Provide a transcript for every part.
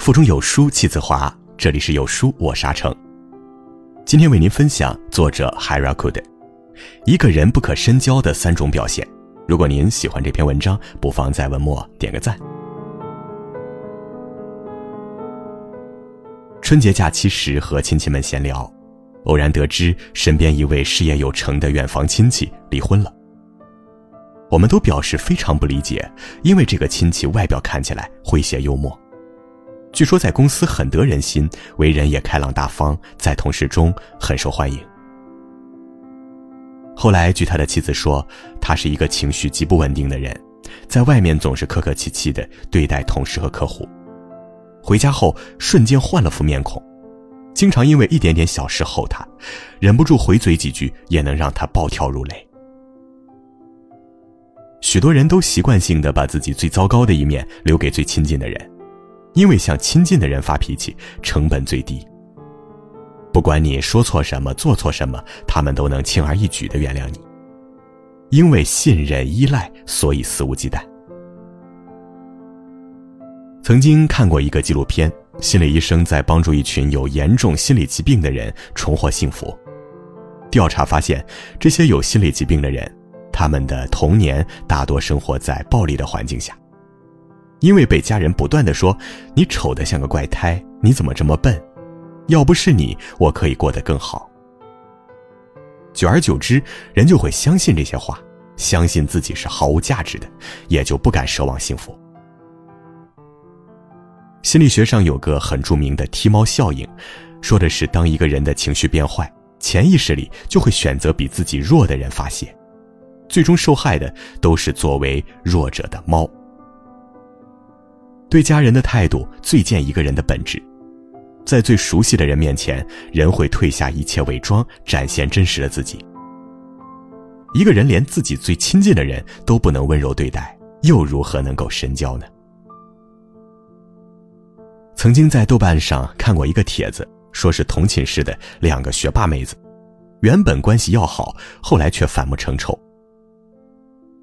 腹中有书气自华，这里是有书我沙城。今天为您分享作者 Hiraku 的《一个人不可深交的三种表现》。如果您喜欢这篇文章，不妨在文末点个赞。春节假期时和亲戚们闲聊，偶然得知身边一位事业有成的远房亲戚离婚了。我们都表示非常不理解，因为这个亲戚外表看起来诙谐幽默。据说在公司很得人心，为人也开朗大方，在同事中很受欢迎。后来据他的妻子说，他是一个情绪极不稳定的人，在外面总是客客气气的对待同事和客户，回家后瞬间换了副面孔，经常因为一点点小事吼他，忍不住回嘴几句也能让他暴跳如雷。许多人都习惯性的把自己最糟糕的一面留给最亲近的人。因为向亲近的人发脾气，成本最低。不管你说错什么、做错什么，他们都能轻而易举的原谅你。因为信任、依赖，所以肆无忌惮。曾经看过一个纪录片，心理医生在帮助一群有严重心理疾病的人重获幸福。调查发现，这些有心理疾病的人，他们的童年大多生活在暴力的环境下。因为被家人不断的说：“你丑的像个怪胎，你怎么这么笨？要不是你，我可以过得更好。”久而久之，人就会相信这些话，相信自己是毫无价值的，也就不敢奢望幸福。心理学上有个很著名的踢猫效应，说的是当一个人的情绪变坏，潜意识里就会选择比自己弱的人发泄，最终受害的都是作为弱者的猫。对家人的态度最见一个人的本质，在最熟悉的人面前，人会褪下一切伪装，展现真实的自己。一个人连自己最亲近的人都不能温柔对待，又如何能够深交呢？曾经在豆瓣上看过一个帖子，说是同寝室的两个学霸妹子，原本关系要好，后来却反目成仇。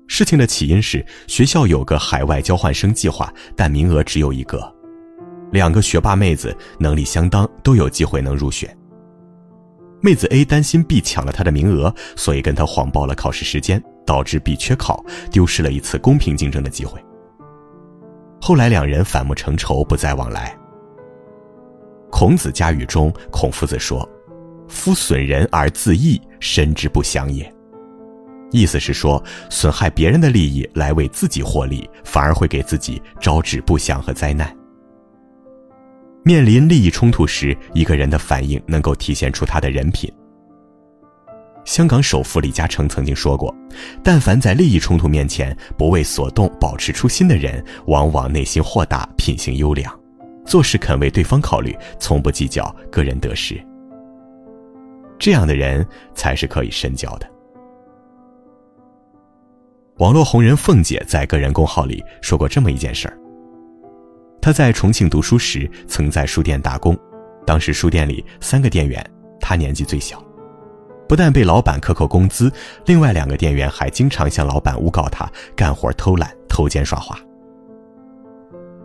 事情的起因是学校有个海外交换生计划，但名额只有一个。两个学霸妹子能力相当，都有机会能入选。妹子 A 担心 B 抢了她的名额，所以跟她谎报了考试时间，导致 B 缺考，丢失了一次公平竞争的机会。后来两人反目成仇，不再往来。孔子家语中，孔夫子说：“夫损人而自益，身之不祥也。”意思是说，损害别人的利益来为自己获利，反而会给自己招致不祥和灾难。面临利益冲突时，一个人的反应能够体现出他的人品。香港首富李嘉诚曾经说过：“但凡在利益冲突面前不为所动、保持初心的人，往往内心豁达、品行优良，做事肯为对方考虑，从不计较个人得失。这样的人才是可以深交的。”网络红人凤姐在个人公号里说过这么一件事儿。她在重庆读书时，曾在书店打工，当时书店里三个店员，她年纪最小，不但被老板克扣工资，另外两个店员还经常向老板诬告她干活偷懒、偷奸耍滑。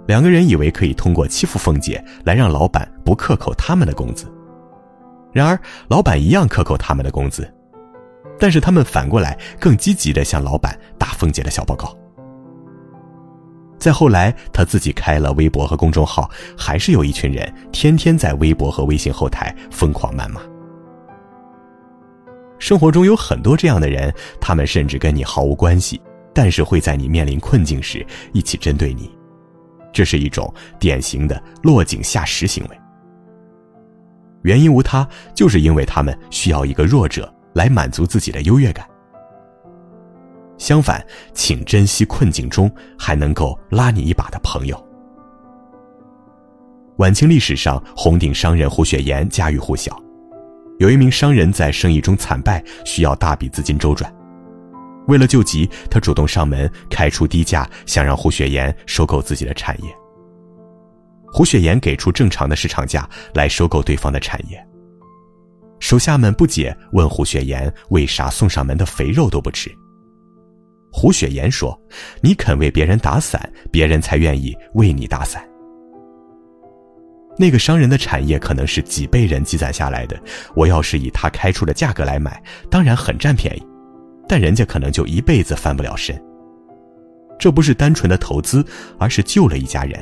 两个人以为可以通过欺负凤姐来让老板不克扣他们的工资，然而老板一样克扣他们的工资。但是他们反过来更积极的向老板打凤姐的小报告。再后来，他自己开了微博和公众号，还是有一群人天天在微博和微信后台疯狂谩骂。生活中有很多这样的人，他们甚至跟你毫无关系，但是会在你面临困境时一起针对你，这是一种典型的落井下石行为。原因无他，就是因为他们需要一个弱者。来满足自己的优越感。相反，请珍惜困境中还能够拉你一把的朋友。晚清历史上，红顶商人胡雪岩家喻户晓。有一名商人在生意中惨败，需要大笔资金周转。为了救急，他主动上门，开出低价，想让胡雪岩收购自己的产业。胡雪岩给出正常的市场价来收购对方的产业。手下们不解，问胡雪岩：“为啥送上门的肥肉都不吃？”胡雪岩说：“你肯为别人打伞，别人才愿意为你打伞。”那个商人的产业可能是几辈人积攒下来的，我要是以他开出的价格来买，当然很占便宜，但人家可能就一辈子翻不了身。这不是单纯的投资，而是救了一家人，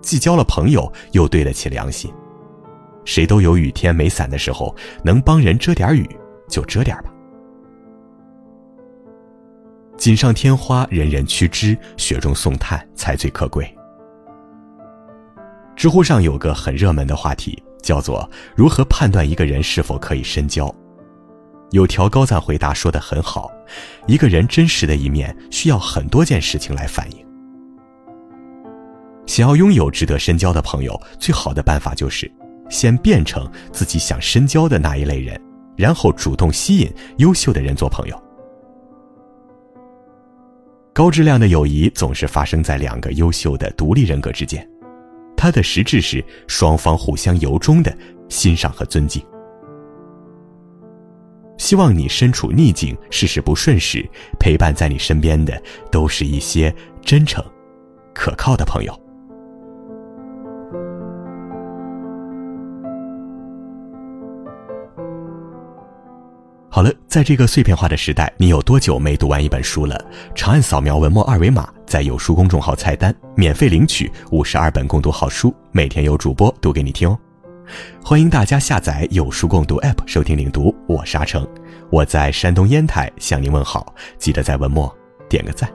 既交了朋友，又对得起良心。谁都有雨天没伞的时候，能帮人遮点雨就遮点吧。锦上添花，人人趋之；雪中送炭，才最可贵。知乎上有个很热门的话题，叫做“如何判断一个人是否可以深交”。有条高赞回答说的很好：“一个人真实的一面需要很多件事情来反映。想要拥有值得深交的朋友，最好的办法就是先变成自己想深交的那一类人，然后主动吸引优秀的人做朋友。高质量的友谊总是发生在两个优秀的独立人格之间。”它的实质是双方互相由衷的欣赏和尊敬。希望你身处逆境、事事不顺时，陪伴在你身边的都是一些真诚、可靠的朋友。好了，在这个碎片化的时代，你有多久没读完一本书了？长按扫描文末二维码，在有书公众号菜单免费领取五十二本共读好书，每天有主播读给你听哦。欢迎大家下载有书共读 App 收听领读，我是阿成，我在山东烟台向您问好，记得在文末点个赞。